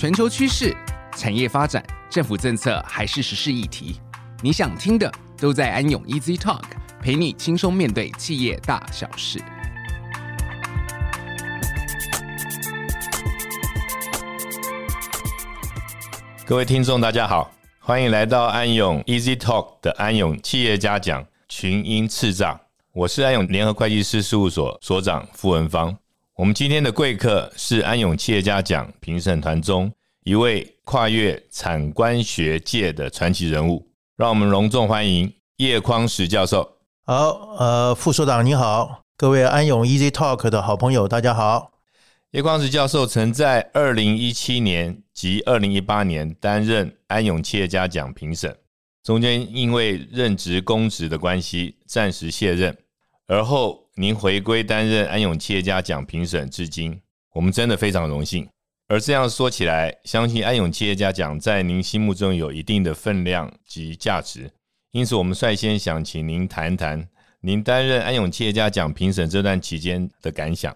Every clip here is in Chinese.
全球趋势、产业发展、政府政策还是时事议题，你想听的都在安永 Easy Talk，陪你轻松面对企业大小事。各位听众，大家好，欢迎来到安永 Easy Talk 的安永企业家讲群英叱吒。我是安永联合会计师事务所所长傅文芳。我们今天的贵客是安永企业家奖评审团中一位跨越产官学界的传奇人物，让我们隆重欢迎叶匡时教授。好，呃，副所长你好，各位安永 Easy Talk 的好朋友，大家好。叶匡时教授曾在二零一七年及二零一八年担任安永企业家奖评审。中间因为任职公职的关系，暂时卸任，而后您回归担任安永企业家奖评审至今，我们真的非常荣幸。而这样说起来，相信安永企业家奖在您心目中有一定的分量及价值，因此我们率先想请您谈谈您担任安永企业家奖评审这段期间的感想。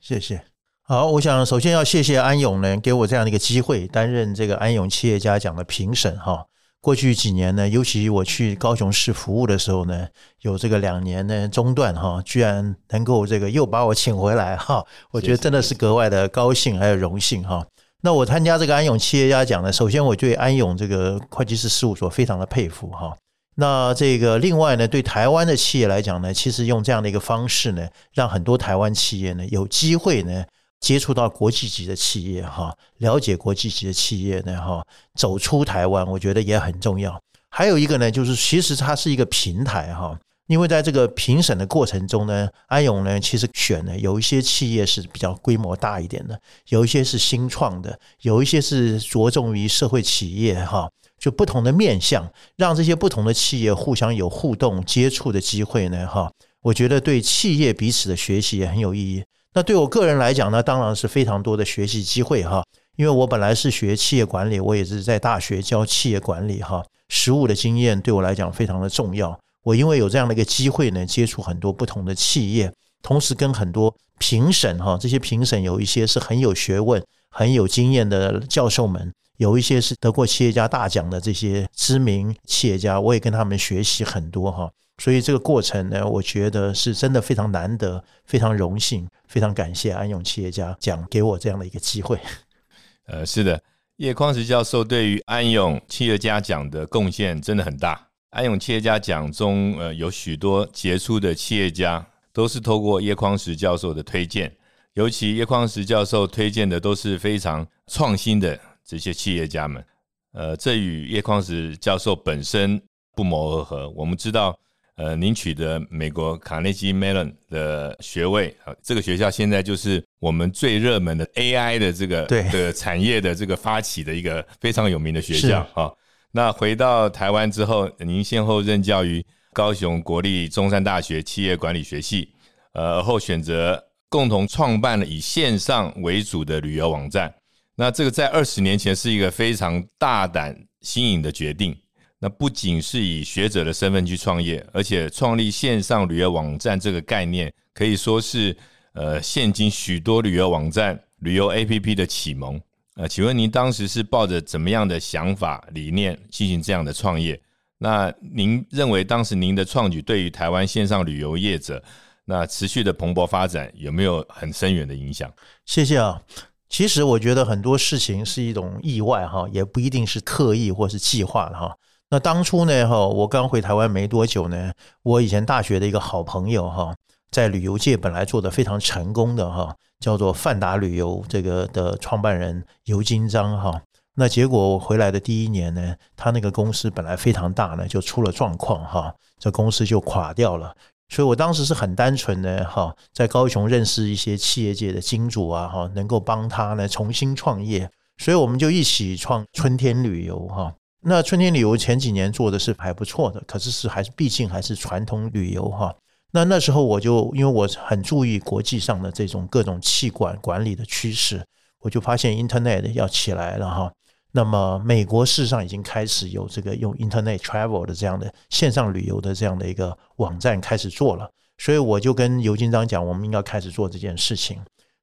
谢谢。好，我想首先要谢谢安永呢，给我这样的一个机会，担任这个安永企业家奖的评审哈。过去几年呢，尤其我去高雄市服务的时候呢，有这个两年呢中断哈，居然能够这个又把我请回来哈，我觉得真的是格外的高兴还有荣幸哈。那我参加这个安永企业家奖呢，首先我对安永这个会计师事务所非常的佩服哈。那这个另外呢，对台湾的企业来讲呢，其实用这样的一个方式呢，让很多台湾企业呢有机会呢。接触到国际级的企业哈，了解国际级的企业呢哈，走出台湾，我觉得也很重要。还有一个呢，就是其实它是一个平台哈，因为在这个评审的过程中呢，安永呢其实选呢有一些企业是比较规模大一点的，有一些是新创的，有一些是着重于社会企业哈，就不同的面向，让这些不同的企业互相有互动接触的机会呢哈，我觉得对企业彼此的学习也很有意义。那对我个人来讲呢，当然是非常多的学习机会哈，因为我本来是学企业管理，我也是在大学教企业管理哈，实务的经验对我来讲非常的重要。我因为有这样的一个机会呢，接触很多不同的企业，同时跟很多评审哈，这些评审有一些是很有学问、很有经验的教授们，有一些是得过企业家大奖的这些知名企业家，我也跟他们学习很多哈。所以这个过程呢，我觉得是真的非常难得，非常荣幸，非常感谢安永企业家奖给我这样的一个机会。呃，是的，叶匡时教授对于安永企业家奖的贡献真的很大。安永企业家奖中，呃，有许多杰出的企业家都是透过叶匡时教授的推荐，尤其叶匡时教授推荐的都是非常创新的这些企业家们。呃，这与叶匡时教授本身不谋而合。我们知道。呃，您取得美国卡内基梅隆的学位啊，这个学校现在就是我们最热门的 AI 的这个的产业的这个发起的一个非常有名的学校啊。那回到台湾之后，您先后任教于高雄国立中山大学企业管理学系，呃，而后选择共同创办了以线上为主的旅游网站。那这个在二十年前是一个非常大胆新颖的决定。那不仅是以学者的身份去创业，而且创立线上旅游网站这个概念，可以说是呃，现今许多旅游网站、旅游 APP 的启蒙。呃，请问您当时是抱着怎么样的想法理念进行这样的创业？那您认为当时您的创举对于台湾线上旅游业者那持续的蓬勃发展有没有很深远的影响？谢谢啊。其实我觉得很多事情是一种意外哈，也不一定是刻意或是计划的哈。那当初呢，哈，我刚回台湾没多久呢，我以前大学的一个好朋友，哈，在旅游界本来做得非常成功的，哈，叫做泛达旅游这个的创办人游金章，哈，那结果我回来的第一年呢，他那个公司本来非常大呢，就出了状况，哈，这公司就垮掉了。所以我当时是很单纯的，哈，在高雄认识一些企业界的金主啊，哈，能够帮他呢重新创业，所以我们就一起创春天旅游，哈。那春天旅游前几年做的是还不错的，可是是还是毕竟还是传统旅游哈。那那时候我就因为我很注意国际上的这种各种气管管理的趋势，我就发现 Internet 要起来了哈。那么美国事实上已经开始有这个用 Internet Travel 的这样的线上旅游的这样的一个网站开始做了，所以我就跟尤金章讲，我们应该开始做这件事情。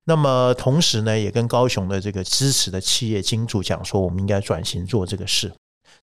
那么同时呢，也跟高雄的这个支持的企业金主讲说，我们应该转型做这个事。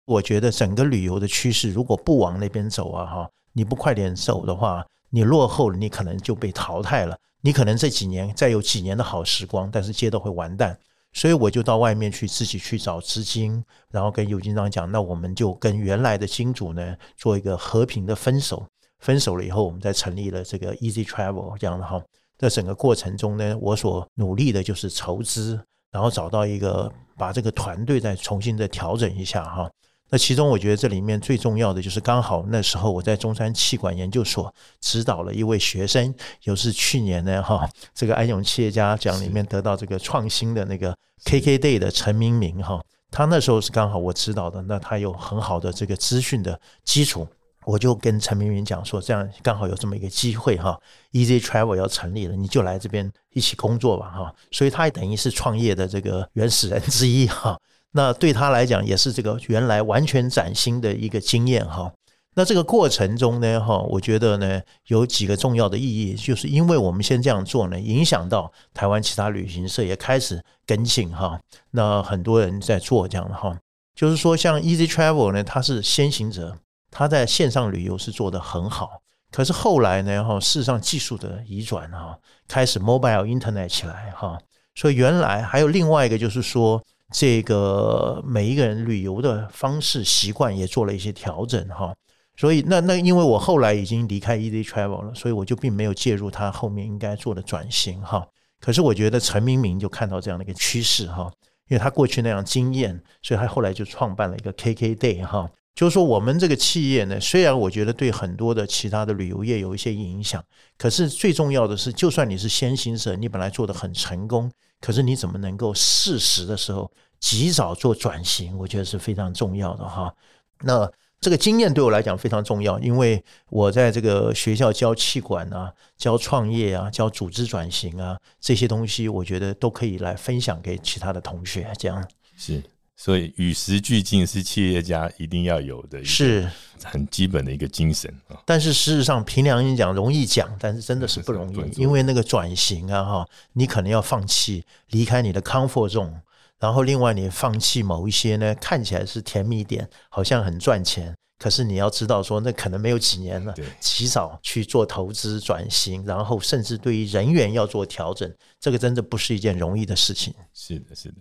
我觉得整个旅游的趋势，如果不往那边走啊，哈，你不快点走的话，你落后了，你可能就被淘汰了。你可能这几年再有几年的好时光，但是街都会完蛋。所以我就到外面去自己去找资金，然后跟尤金章讲，那我们就跟原来的金主呢做一个和平的分手。分手了以后，我们再成立了这个 Easy Travel 这样的哈。在整个过程中呢，我所努力的就是筹资，然后找到一个把这个团队再重新的调整一下哈。那其中我觉得这里面最重要的就是刚好那时候我在中山气管研究所指导了一位学生，又是去年呢哈这个安永企业家奖里面得到这个创新的那个 KKday 的陈明明哈，他那时候是刚好我指导的，那他有很好的这个资讯的基础。我就跟陈明明讲说，这样刚好有这么一个机会哈，Easy Travel 要成立了，你就来这边一起工作吧哈。所以他也等于是创业的这个原始人之一哈。那对他来讲也是这个原来完全崭新的一个经验哈。那这个过程中呢哈，我觉得呢有几个重要的意义，就是因为我们先这样做呢，影响到台湾其他旅行社也开始跟进哈。那很多人在做这样的哈，就是说像 Easy Travel 呢，它是先行者。他在线上旅游是做得很好，可是后来呢，哈，事实上技术的移转哈，开始 mobile internet 起来哈，所以原来还有另外一个就是说，这个每一个人旅游的方式习惯也做了一些调整哈，所以那那因为我后来已经离开 Easy Travel 了，所以我就并没有介入他后面应该做的转型哈。可是我觉得陈明明就看到这样的一个趋势哈，因为他过去那样经验，所以他后来就创办了一个 KKday 哈。就是说，我们这个企业呢，虽然我觉得对很多的其他的旅游业有一些影响，可是最重要的是，就算你是先行者，你本来做得很成功，可是你怎么能够适时的时候及早做转型？我觉得是非常重要的哈。那这个经验对我来讲非常重要，因为我在这个学校教气管啊、教创业啊、教组织转型啊这些东西，我觉得都可以来分享给其他的同学。这样是。所以与时俱进是企业家一定要有的，是很基本的一个精神啊。但是事实上，凭良心讲，容易讲，但是真的是不容易，因为那个转型啊，哈，你可能要放弃离开你的 comfort zone，然后另外你放弃某一些呢，看起来是甜蜜点，好像很赚钱，可是你要知道说，那可能没有几年了，及早去做投资转型，然后甚至对于人员要做调整，这个真的不是一件容易的事情。是的，是的。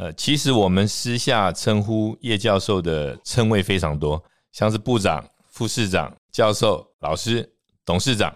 呃，其实我们私下称呼叶教授的称谓非常多，像是部长、副市长、教授、老师、董事长。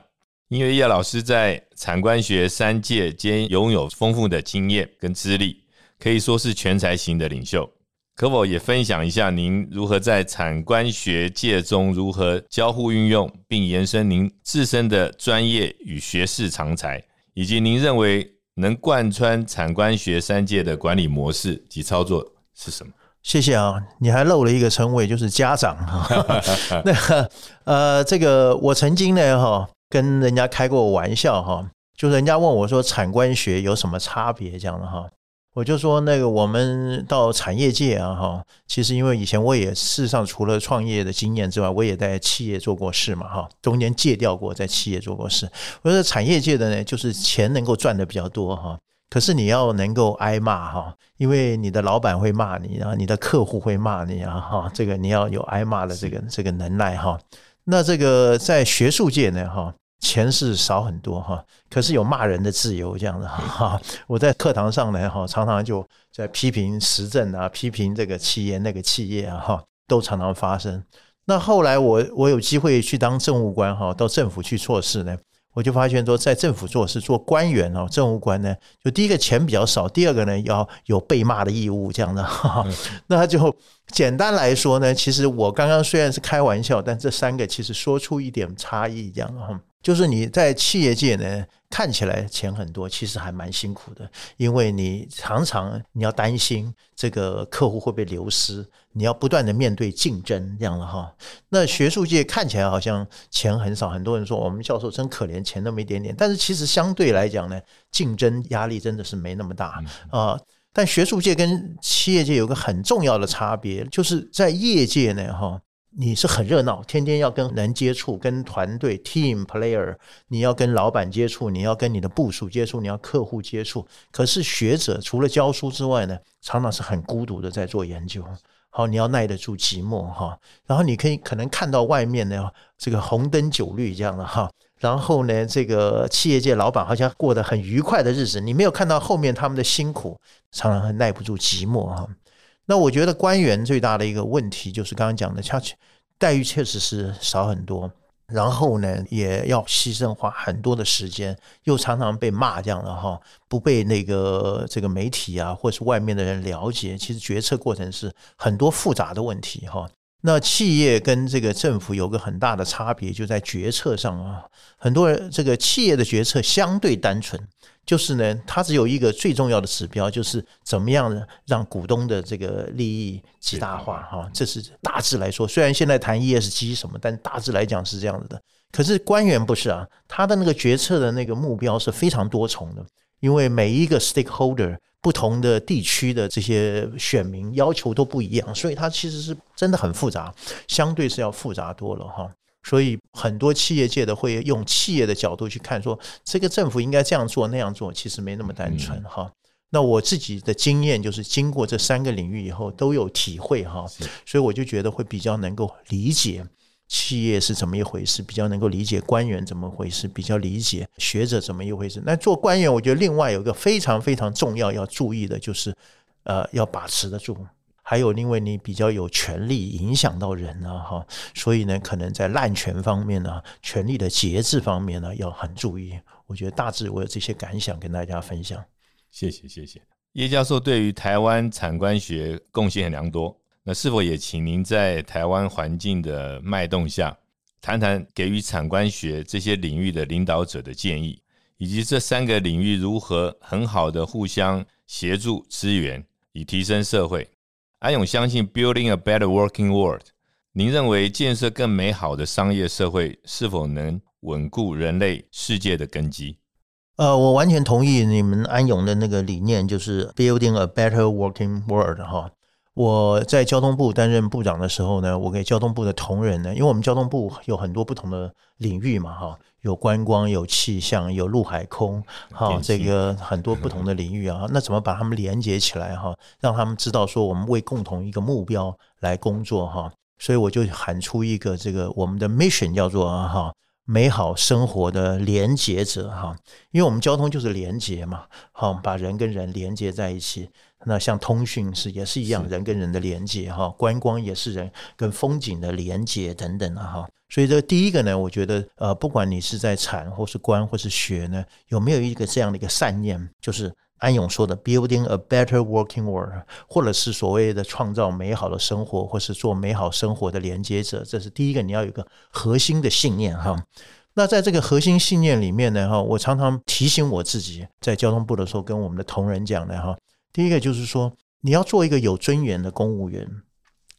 因为叶老师在产官学三界间拥有丰富的经验跟资历，可以说是全才型的领袖。可否也分享一下您如何在产官学界中如何交互运用，并延伸您自身的专业与学识长才，以及您认为，能贯穿产官学三界的管理模式及操作是什么？谢谢啊，你还漏了一个称谓，就是家长哈。那个呃，这个我曾经呢哈跟人家开过玩笑哈，就是人家问我说产官学有什么差别这样的哈。我就说那个，我们到产业界啊，哈，其实因为以前我也事实上除了创业的经验之外，我也在企业做过事嘛，哈，中间借调过，在企业做过事。我说产业界的呢，就是钱能够赚的比较多哈，可是你要能够挨骂哈，因为你的老板会骂你，然后你的客户会骂你啊，哈，这个你要有挨骂的这个这个能耐哈。那这个在学术界呢，哈。钱是少很多哈，可是有骂人的自由这样的哈。我在课堂上呢哈，常常就在批评时政啊，批评这个企业那个企业啊哈，都常常发生。那后来我我有机会去当政务官哈，到政府去做事呢，我就发现说，在政府做事做官员哦，政务官呢，就第一个钱比较少，第二个呢要有被骂的义务这样的哈。那就简单来说呢，其实我刚刚虽然是开玩笑，但这三个其实说出一点差异这样哈。就是你在企业界呢，看起来钱很多，其实还蛮辛苦的，因为你常常你要担心这个客户会被流失，你要不断的面对竞争这样的哈。那学术界看起来好像钱很少，很多人说我们教授真可怜，钱那么一点点，但是其实相对来讲呢，竞争压力真的是没那么大啊。但学术界跟企业界有个很重要的差别，就是在业界呢哈。你是很热闹，天天要跟人接触，跟团队 team player，你要跟老板接触，你要跟你的部属接触，你要客户接触。可是学者除了教书之外呢，常常是很孤独的在做研究。好，你要耐得住寂寞哈，然后你可以可能看到外面呢这个红灯酒绿这样的哈，然后呢这个企业界老板好像过得很愉快的日子，你没有看到后面他们的辛苦，常常很耐不住寂寞哈。那我觉得官员最大的一个问题就是刚刚讲的，他待遇确实是少很多。然后呢，也要牺牲花很多的时间，又常常被骂这样的哈，不被那个这个媒体啊，或是外面的人了解。其实决策过程是很多复杂的问题哈。那企业跟这个政府有个很大的差别，就在决策上啊。很多人这个企业的决策相对单纯。就是呢，它只有一个最重要的指标，就是怎么样让股东的这个利益极大化哈。这是大致来说，虽然现在谈 ESG 什么，但大致来讲是这样子的。可是官员不是啊，他的那个决策的那个目标是非常多重的，因为每一个 stakeholder 不同的地区的这些选民要求都不一样，所以它其实是真的很复杂，相对是要复杂多了哈。所以很多企业界的会用企业的角度去看，说这个政府应该这样做那样做，其实没那么单纯哈。那我自己的经验就是经过这三个领域以后都有体会哈，所以我就觉得会比较能够理解企业是怎么一回事，比较能够理解官员怎么回事，比较理解学者怎么一回事。那做官员，我觉得另外有一个非常非常重要要注意的就是，呃，要把持得住。还有，因为你比较有权力影响到人呢，哈，所以呢，可能在滥权方面呢，权力的节制方面呢，要很注意。我觉得大致我有这些感想跟大家分享。谢谢，谢谢叶教授对于台湾产官学贡献良多。那是否也请您在台湾环境的脉动下，谈谈给予产官学这些领域的领导者的建议，以及这三个领域如何很好的互相协助支援，以提升社会？安永相信 building a better working world。您认为建设更美好的商业社会是否能稳固人类世界的根基？呃，我完全同意你们安永的那个理念，就是 building a better working world 哈。我在交通部担任部长的时候呢，我给交通部的同仁呢，因为我们交通部有很多不同的领域嘛哈。有观光，有气象，有陆海空，哈，这个很多不同的领域啊，那怎么把他们连接起来哈？让他们知道说我们为共同一个目标来工作哈。所以我就喊出一个这个我们的 mission 叫做哈，美好生活的连接者哈。因为我们交通就是连接嘛，好，把人跟人连接在一起。那像通讯是也是一样，人跟人的连接哈，观光也是人跟风景的连接等等啊哈。所以这第一个呢，我觉得呃，不管你是在禅或是观或是学呢，有没有一个这样的一个善念，就是安永说的 “building a better working world”，或者是所谓的创造美好的生活，或是做美好生活的连接者，这是第一个你要有一个核心的信念哈。那在这个核心信念里面呢哈，我常常提醒我自己，在交通部的时候跟我们的同仁讲的哈。第一个就是说，你要做一个有尊严的公务员。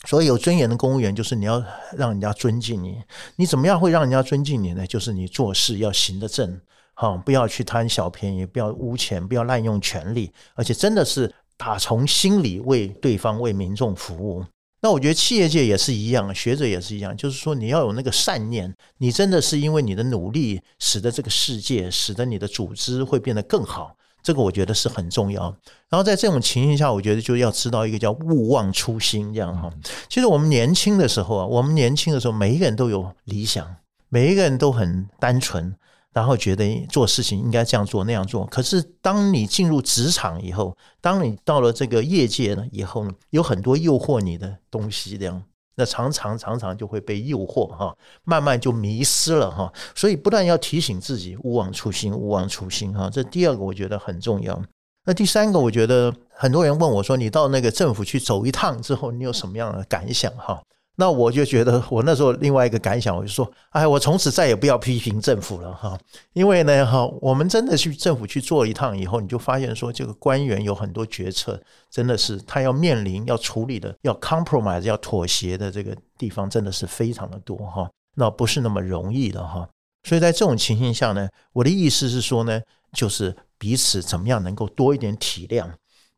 所以有尊严的公务员，就是你要让人家尊敬你。你怎么样会让人家尊敬你呢？就是你做事要行得正，哈，不要去贪小便宜，不要污钱，不要滥用权力，而且真的是打从心里为对方、为民众服务。那我觉得企业界也是一样，学者也是一样，就是说你要有那个善念，你真的是因为你的努力，使得这个世界，使得你的组织会变得更好。这个我觉得是很重要。然后在这种情形下，我觉得就要知道一个叫勿忘初心，这样哈。其实我们年轻的时候啊，我们年轻的时候，每一个人都有理想，每一个人都很单纯，然后觉得做事情应该这样做那样做。可是当你进入职场以后，当你到了这个业界呢以后呢，有很多诱惑你的东西，这样。那常常常常就会被诱惑哈，慢慢就迷失了哈，所以不但要提醒自己勿忘初心，勿忘初心哈。这第二个我觉得很重要。那第三个，我觉得很多人问我说，你到那个政府去走一趟之后，你有什么样的感想哈？那我就觉得，我那时候另外一个感想，我就说，哎，我从此再也不要批评政府了哈，因为呢哈，我们真的去政府去做一趟以后，你就发现说，这个官员有很多决策，真的是他要面临要处理的，要 compromise 要妥协的这个地方，真的是非常的多哈，那不是那么容易的哈。所以在这种情形下呢，我的意思是说呢，就是彼此怎么样能够多一点体谅。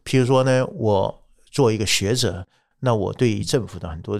譬如说呢，我做一个学者，那我对于政府的很多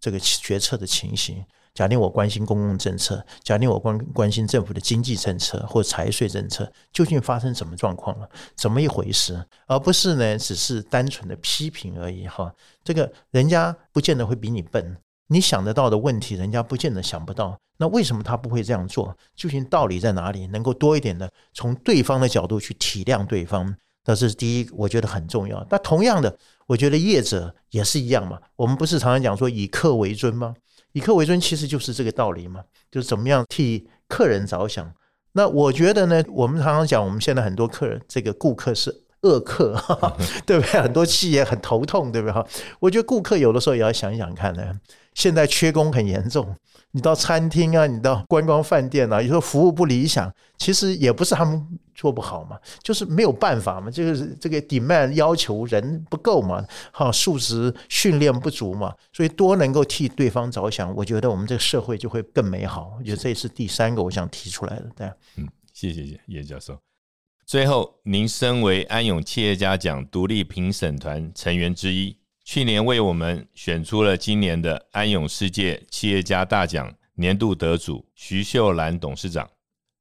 这个决策的情形。假定我关心公共政策，假定我关关心政府的经济政策或财税政策，究竟发生什么状况了？怎么一回事？而不是呢，只是单纯的批评而已哈。这个人家不见得会比你笨，你想得到的问题，人家不见得想不到。那为什么他不会这样做？究竟道理在哪里？能够多一点的从对方的角度去体谅对方，这是第一，我觉得很重要。那同样的，我觉得业者也是一样嘛。我们不是常常讲说以客为尊吗？以客为尊，其实就是这个道理嘛，就是怎么样替客人着想。那我觉得呢，我们常常讲，我们现在很多客人，这个顾客是恶客，对不对？很多企业很头痛，对不对？哈，我觉得顾客有的时候也要想想看呢。现在缺工很严重，你到餐厅啊，你到观光饭店啊，有时候服务不理想，其实也不是他们做不好嘛，就是没有办法嘛，就是这个 demand 要求人不够嘛，哈，素质训练不足嘛，所以多能够替对方着想，我觉得我们这个社会就会更美好。我觉得这是第三个我想提出来的，对。嗯，谢谢叶教授。最后，您身为安永企业家奖独立评审团成员之一。去年为我们选出了今年的安永世界企业家大奖年度得主徐秀兰董事长。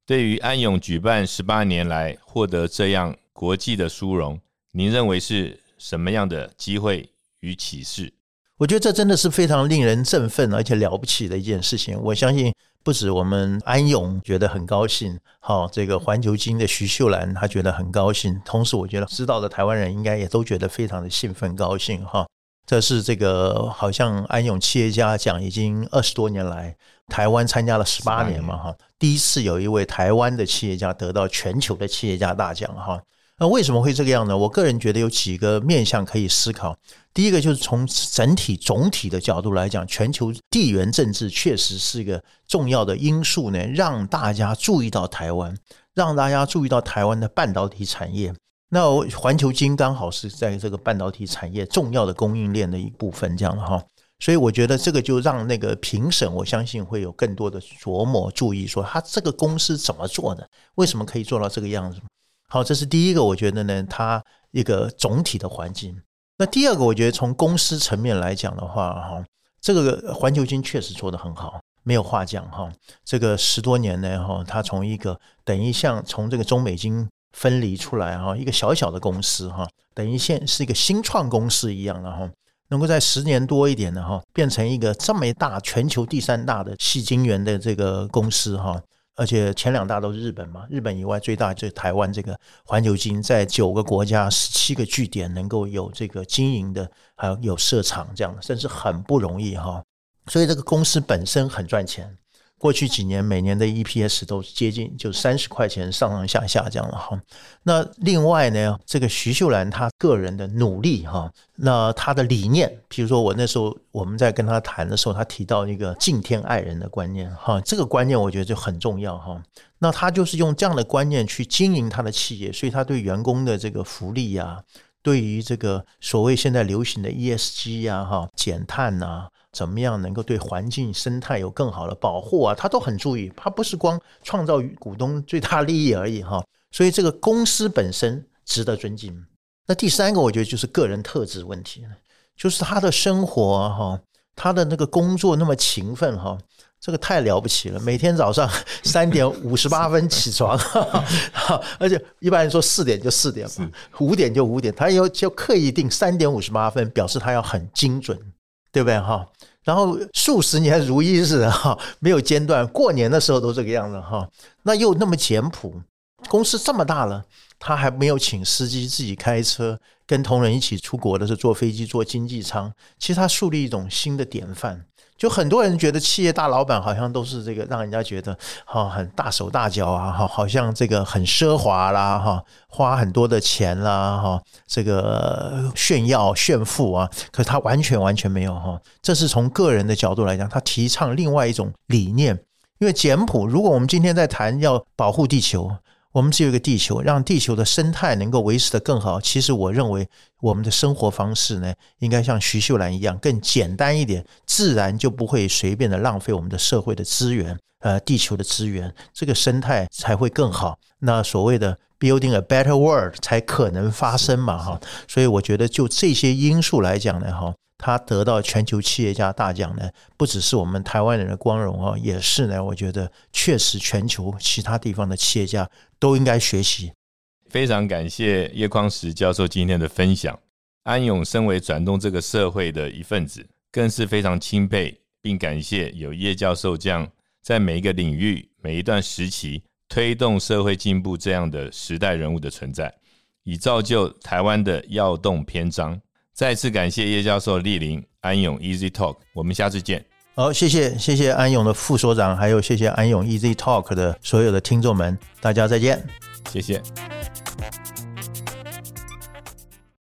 对于安永举办十八年来获得这样国际的殊荣，您认为是什么样的机会与启示？我觉得这真的是非常令人振奋而且了不起的一件事情。我相信不止我们安永觉得很高兴，好，这个环球金的徐秀兰她觉得很高兴，同时我觉得知道的台湾人应该也都觉得非常的兴奋高兴哈。这是这个好像安永企业家奖已经二十多年来，台湾参加了十八年嘛哈，第一次有一位台湾的企业家得到全球的企业家大奖哈。那为什么会这个样呢？我个人觉得有几个面向可以思考。第一个就是从整体总体的角度来讲，全球地缘政治确实是一个重要的因素呢，让大家注意到台湾，让大家注意到台湾的半导体产业。那环球金刚好是在这个半导体产业重要的供应链的一部分，这样哈，所以我觉得这个就让那个评审，我相信会有更多的琢磨，注意说他这个公司怎么做的，为什么可以做到这个样子？好，这是第一个，我觉得呢，它一个总体的环境。那第二个，我觉得从公司层面来讲的话，哈，这个环球金确实做得很好，没有话讲哈。这个十多年呢，哈，它从一个等于像从这个中美金。分离出来哈，一个小小的公司哈，等于现是一个新创公司一样的哈，能够在十年多一点的哈，变成一个这么大全球第三大的细晶圆的这个公司哈，而且前两大都是日本嘛，日本以外最大就是台湾这个环球金，在九个国家十七个据点能够有这个经营的，还有有设厂这样的，真是很不容易哈，所以这个公司本身很赚钱。过去几年每年的 EPS 都接近就三十块钱上上下下这样了哈。那另外呢，这个徐秀兰她个人的努力哈，那她的理念，比如说我那时候我们在跟她谈的时候，她提到一个敬天爱人的观念哈，这个观念我觉得就很重要哈。那她就是用这样的观念去经营她的企业，所以她对员工的这个福利呀，对于这个所谓现在流行的 ESG 呀哈，减碳呐。怎么样能够对环境生态有更好的保护啊？他都很注意，他不是光创造股东最大利益而已哈。所以这个公司本身值得尊敬。那第三个，我觉得就是个人特质问题，就是他的生活哈，他的那个工作那么勤奋哈，这个太了不起了。每天早上 三点五十八分起床，而且一般人说四点就四点嘛，五点就五点，他要就刻意定三点五十八分，表示他要很精准。对不对哈？然后数十年如一日哈，没有间断。过年的时候都这个样子哈。那又那么简朴，公司这么大了，他还没有请司机自己开车，跟同仁一起出国的时候坐飞机坐经济舱。其实他树立一种新的典范。就很多人觉得企业大老板好像都是这个，让人家觉得哈很大手大脚啊，哈好像这个很奢华啦，哈花很多的钱啦，哈这个炫耀炫富啊。可是他完全完全没有哈，这是从个人的角度来讲，他提倡另外一种理念。因为简朴，如果我们今天在谈要保护地球。我们只有一个地球，让地球的生态能够维持得更好。其实我认为，我们的生活方式呢，应该像徐秀兰一样更简单一点，自然就不会随便的浪费我们的社会的资源，呃，地球的资源，这个生态才会更好。那所谓的 building a better world 才可能发生嘛，哈。所以我觉得就这些因素来讲呢，哈，他得到全球企业家大奖呢，不只是我们台湾人的光荣啊，也是呢，我觉得确实全球其他地方的企业家都应该学习。非常感谢叶匡时教授今天的分享。安永身为转动这个社会的一份子，更是非常钦佩，并感谢有叶教授这样在每一个领域、每一段时期推动社会进步这样的时代人物的存在，以造就台湾的跃动篇章。再次感谢叶教授莅临安永 Easy Talk，我们下次见。好，谢谢谢谢安永的副所长，还有谢谢安永 Easy Talk 的所有的听众们，大家再见，谢谢。